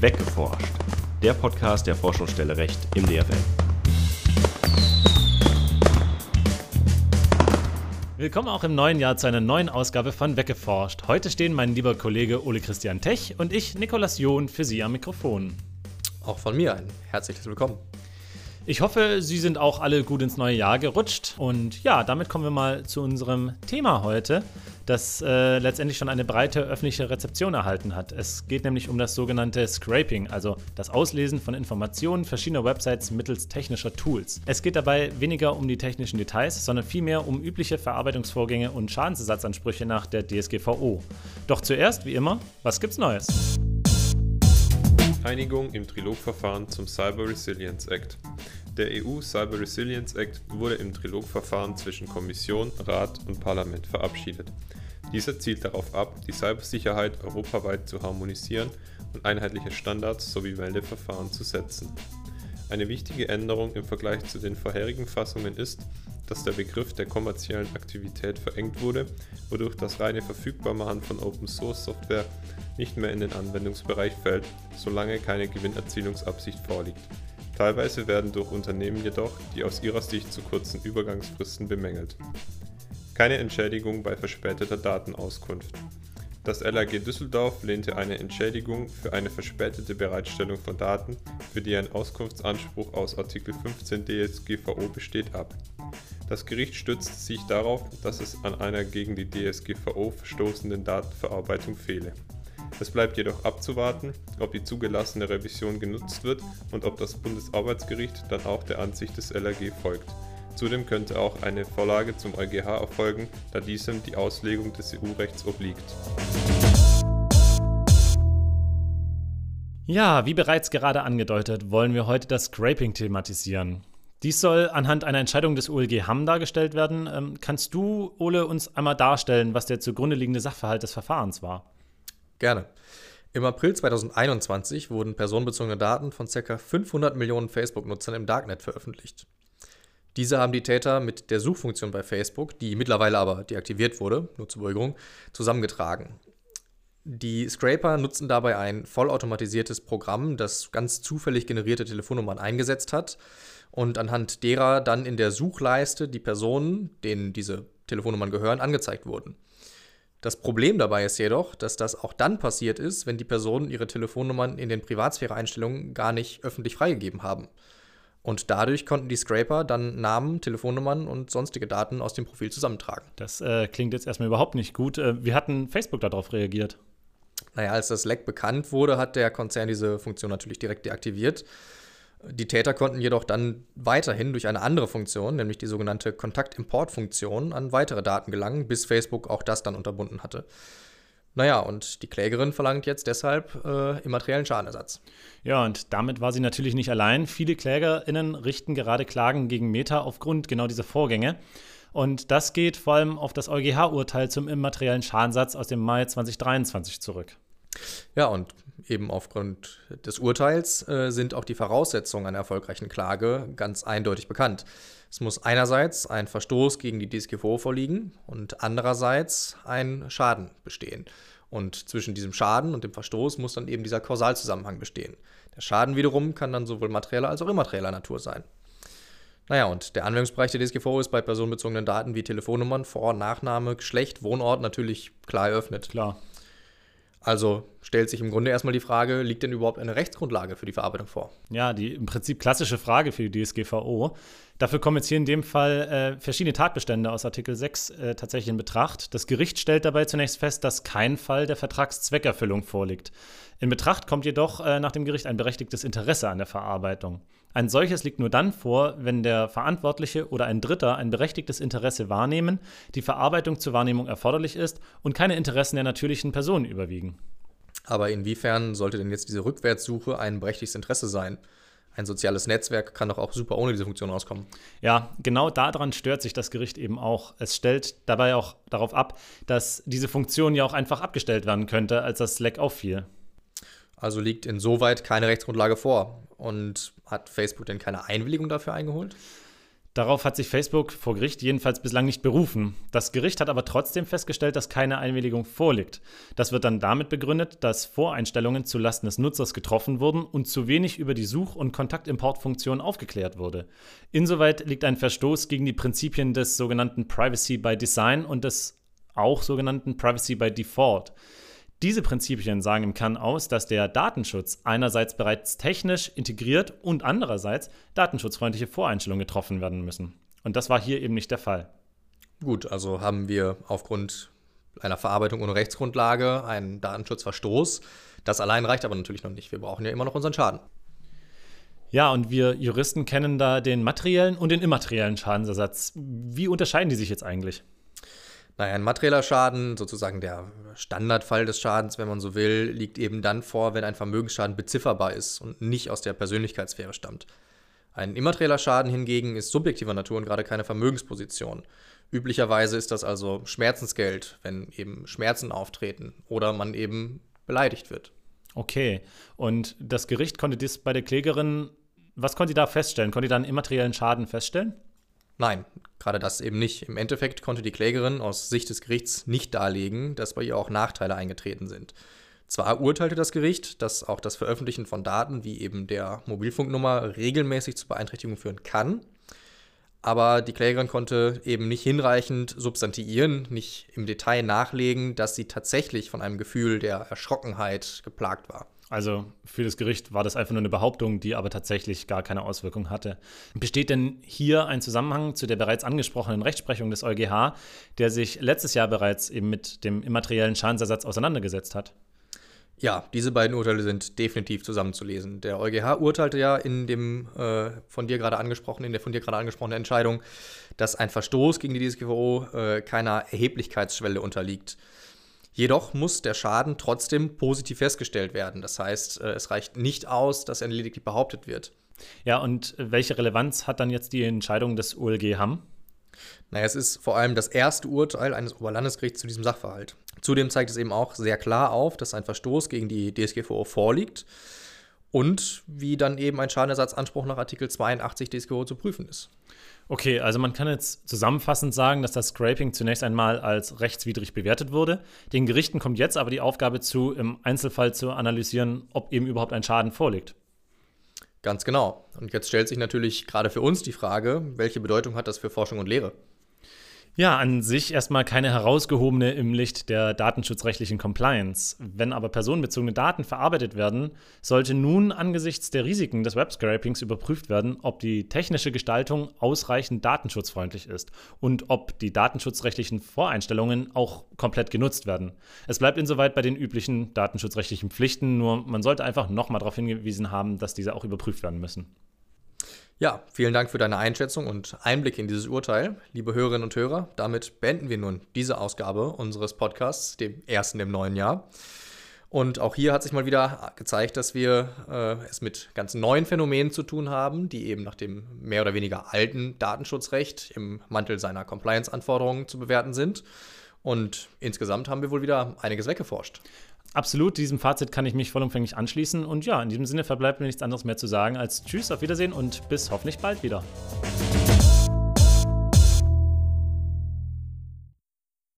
Weggeforscht, der Podcast der Forschungsstelle Recht im DFL. Willkommen auch im neuen Jahr zu einer neuen Ausgabe von Weggeforscht. Heute stehen mein lieber Kollege Ole Christian Tech und ich, Nikolas John, für Sie am Mikrofon. Auch von mir ein herzliches Willkommen. Ich hoffe, Sie sind auch alle gut ins neue Jahr gerutscht. Und ja, damit kommen wir mal zu unserem Thema heute, das äh, letztendlich schon eine breite öffentliche Rezeption erhalten hat. Es geht nämlich um das sogenannte Scraping, also das Auslesen von Informationen verschiedener Websites mittels technischer Tools. Es geht dabei weniger um die technischen Details, sondern vielmehr um übliche Verarbeitungsvorgänge und Schadensersatzansprüche nach der DSGVO. Doch zuerst, wie immer, was gibt's Neues? Einigung im Trilogverfahren zum Cyber Resilience Act. Der EU Cyber Resilience Act wurde im Trilogverfahren zwischen Kommission, Rat und Parlament verabschiedet. Dieser zielt darauf ab, die Cybersicherheit europaweit zu harmonisieren und einheitliche Standards sowie Meldeverfahren zu setzen. Eine wichtige Änderung im Vergleich zu den vorherigen Fassungen ist, dass der Begriff der kommerziellen Aktivität verengt wurde, wodurch das reine Verfügbarmachen von Open-Source-Software nicht mehr in den Anwendungsbereich fällt, solange keine Gewinnerzielungsabsicht vorliegt. Teilweise werden durch Unternehmen jedoch die aus ihrer Sicht zu kurzen Übergangsfristen bemängelt. Keine Entschädigung bei verspäteter Datenauskunft. Das LAG Düsseldorf lehnte eine Entschädigung für eine verspätete Bereitstellung von Daten, für die ein Auskunftsanspruch aus Artikel 15 DSGVO besteht, ab. Das Gericht stützt sich darauf, dass es an einer gegen die DSGVO verstoßenden Datenverarbeitung fehle. Es bleibt jedoch abzuwarten, ob die zugelassene Revision genutzt wird und ob das Bundesarbeitsgericht dann auch der Ansicht des LAG folgt. Zudem könnte auch eine Vorlage zum EuGH erfolgen, da diesem die Auslegung des EU-Rechts obliegt. Ja, wie bereits gerade angedeutet, wollen wir heute das Scraping thematisieren. Dies soll anhand einer Entscheidung des OLG Hamm dargestellt werden. Ähm, kannst du, Ole, uns einmal darstellen, was der zugrunde liegende Sachverhalt des Verfahrens war? Gerne. Im April 2021 wurden personenbezogene Daten von ca. 500 Millionen Facebook-Nutzern im Darknet veröffentlicht. Diese haben die Täter mit der Suchfunktion bei Facebook, die mittlerweile aber deaktiviert wurde, nur zur Beruhigung, zusammengetragen. Die Scraper nutzen dabei ein vollautomatisiertes Programm, das ganz zufällig generierte Telefonnummern eingesetzt hat und anhand derer dann in der Suchleiste die Personen, denen diese Telefonnummern gehören, angezeigt wurden. Das Problem dabei ist jedoch, dass das auch dann passiert ist, wenn die Personen ihre Telefonnummern in den Privatsphäre-Einstellungen gar nicht öffentlich freigegeben haben. Und dadurch konnten die Scraper dann Namen, Telefonnummern und sonstige Daten aus dem Profil zusammentragen. Das äh, klingt jetzt erstmal überhaupt nicht gut. Äh, wie hat denn Facebook darauf reagiert? Naja, als das Leck bekannt wurde, hat der Konzern diese Funktion natürlich direkt deaktiviert. Die Täter konnten jedoch dann weiterhin durch eine andere Funktion, nämlich die sogenannte Kontakt-Import-Funktion, an weitere Daten gelangen, bis Facebook auch das dann unterbunden hatte. Naja, und die Klägerin verlangt jetzt deshalb äh, immateriellen Schadenersatz. Ja, und damit war sie natürlich nicht allein. Viele KlägerInnen richten gerade Klagen gegen Meta aufgrund genau dieser Vorgänge. Und das geht vor allem auf das EuGH-Urteil zum immateriellen Schadensatz aus dem Mai 2023 zurück. Ja, und eben aufgrund des Urteils äh, sind auch die Voraussetzungen einer erfolgreichen Klage ganz eindeutig bekannt. Es muss einerseits ein Verstoß gegen die DSGVO vorliegen und andererseits ein Schaden bestehen. Und zwischen diesem Schaden und dem Verstoß muss dann eben dieser Kausalzusammenhang bestehen. Der Schaden wiederum kann dann sowohl materieller als auch immaterieller Natur sein. Naja, und der Anwendungsbereich der DSGVO ist bei personenbezogenen Daten wie Telefonnummern, Vor- und Nachname, Geschlecht, Wohnort natürlich klar eröffnet. Klar. Also stellt sich im Grunde erstmal die Frage, liegt denn überhaupt eine Rechtsgrundlage für die Verarbeitung vor? Ja, die im Prinzip klassische Frage für die DSGVO. Dafür kommen jetzt hier in dem Fall äh, verschiedene Tatbestände aus Artikel 6 äh, tatsächlich in Betracht. Das Gericht stellt dabei zunächst fest, dass kein Fall der Vertragszweckerfüllung vorliegt. In Betracht kommt jedoch äh, nach dem Gericht ein berechtigtes Interesse an der Verarbeitung. Ein solches liegt nur dann vor, wenn der Verantwortliche oder ein Dritter ein berechtigtes Interesse wahrnehmen, die Verarbeitung zur Wahrnehmung erforderlich ist und keine Interessen der natürlichen Personen überwiegen. Aber inwiefern sollte denn jetzt diese Rückwärtssuche ein berechtigtes Interesse sein? Ein soziales Netzwerk kann doch auch super ohne diese Funktion auskommen. Ja, genau daran stört sich das Gericht eben auch. Es stellt dabei auch darauf ab, dass diese Funktion ja auch einfach abgestellt werden könnte, als das Slack auffiel. Also liegt insoweit keine Rechtsgrundlage vor. Und hat Facebook denn keine Einwilligung dafür eingeholt? Darauf hat sich Facebook vor Gericht jedenfalls bislang nicht berufen. Das Gericht hat aber trotzdem festgestellt, dass keine Einwilligung vorliegt. Das wird dann damit begründet, dass Voreinstellungen zulasten des Nutzers getroffen wurden und zu wenig über die Such- und Kontaktimportfunktion aufgeklärt wurde. Insoweit liegt ein Verstoß gegen die Prinzipien des sogenannten Privacy by Design und des auch sogenannten Privacy by Default. Diese Prinzipien sagen im Kern aus, dass der Datenschutz einerseits bereits technisch integriert und andererseits datenschutzfreundliche Voreinstellungen getroffen werden müssen. Und das war hier eben nicht der Fall. Gut, also haben wir aufgrund einer Verarbeitung ohne Rechtsgrundlage einen Datenschutzverstoß. Das allein reicht aber natürlich noch nicht. Wir brauchen ja immer noch unseren Schaden. Ja, und wir Juristen kennen da den materiellen und den immateriellen Schadensersatz. Wie unterscheiden die sich jetzt eigentlich? Naja, ein materieller Schaden, sozusagen der Standardfall des Schadens, wenn man so will, liegt eben dann vor, wenn ein Vermögensschaden bezifferbar ist und nicht aus der Persönlichkeitssphäre stammt. Ein immaterieller Schaden hingegen ist subjektiver Natur und gerade keine Vermögensposition. Üblicherweise ist das also Schmerzensgeld, wenn eben Schmerzen auftreten oder man eben beleidigt wird. Okay, und das Gericht konnte dies bei der Klägerin, was konnte sie da feststellen? Konnte sie da einen immateriellen Schaden feststellen? Nein, gerade das eben nicht. Im Endeffekt konnte die Klägerin aus Sicht des Gerichts nicht darlegen, dass bei ihr auch Nachteile eingetreten sind. Zwar urteilte das Gericht, dass auch das Veröffentlichen von Daten wie eben der Mobilfunknummer regelmäßig zu Beeinträchtigungen führen kann, aber die Klägerin konnte eben nicht hinreichend substantiieren, nicht im Detail nachlegen, dass sie tatsächlich von einem Gefühl der Erschrockenheit geplagt war. Also für das Gericht war das einfach nur eine Behauptung, die aber tatsächlich gar keine Auswirkung hatte. Besteht denn hier ein Zusammenhang zu der bereits angesprochenen Rechtsprechung des EuGH, der sich letztes Jahr bereits eben mit dem immateriellen Schadensersatz auseinandergesetzt hat? Ja, diese beiden Urteile sind definitiv zusammenzulesen. Der EuGH urteilte ja in dem äh, von dir gerade angesprochenen, in der von dir gerade angesprochenen Entscheidung, dass ein Verstoß gegen die DSGVO äh, keiner Erheblichkeitsschwelle unterliegt. Jedoch muss der Schaden trotzdem positiv festgestellt werden. Das heißt, äh, es reicht nicht aus, dass er lediglich behauptet wird. Ja, und welche Relevanz hat dann jetzt die Entscheidung des OLG Hamm? Naja, es ist vor allem das erste Urteil eines Oberlandesgerichts zu diesem Sachverhalt. Zudem zeigt es eben auch sehr klar auf, dass ein Verstoß gegen die DSGVO vorliegt und wie dann eben ein Schadenersatzanspruch nach Artikel 82 DSGVO zu prüfen ist. Okay, also man kann jetzt zusammenfassend sagen, dass das Scraping zunächst einmal als rechtswidrig bewertet wurde. Den Gerichten kommt jetzt aber die Aufgabe zu, im Einzelfall zu analysieren, ob eben überhaupt ein Schaden vorliegt. Ganz genau. Und jetzt stellt sich natürlich gerade für uns die Frage, welche Bedeutung hat das für Forschung und Lehre? Ja, an sich erstmal keine herausgehobene im Licht der datenschutzrechtlichen Compliance. Wenn aber personenbezogene Daten verarbeitet werden, sollte nun angesichts der Risiken des Webscrapings überprüft werden, ob die technische Gestaltung ausreichend datenschutzfreundlich ist und ob die datenschutzrechtlichen Voreinstellungen auch komplett genutzt werden. Es bleibt insoweit bei den üblichen datenschutzrechtlichen Pflichten, nur man sollte einfach nochmal darauf hingewiesen haben, dass diese auch überprüft werden müssen. Ja, vielen Dank für deine Einschätzung und Einblick in dieses Urteil, liebe Hörerinnen und Hörer. Damit beenden wir nun diese Ausgabe unseres Podcasts, dem ersten im neuen Jahr. Und auch hier hat sich mal wieder gezeigt, dass wir äh, es mit ganz neuen Phänomenen zu tun haben, die eben nach dem mehr oder weniger alten Datenschutzrecht im Mantel seiner Compliance-Anforderungen zu bewerten sind. Und insgesamt haben wir wohl wieder einiges weggeforscht. Absolut, diesem Fazit kann ich mich vollumfänglich anschließen. Und ja, in diesem Sinne verbleibt mir nichts anderes mehr zu sagen als Tschüss, auf Wiedersehen und bis hoffentlich bald wieder.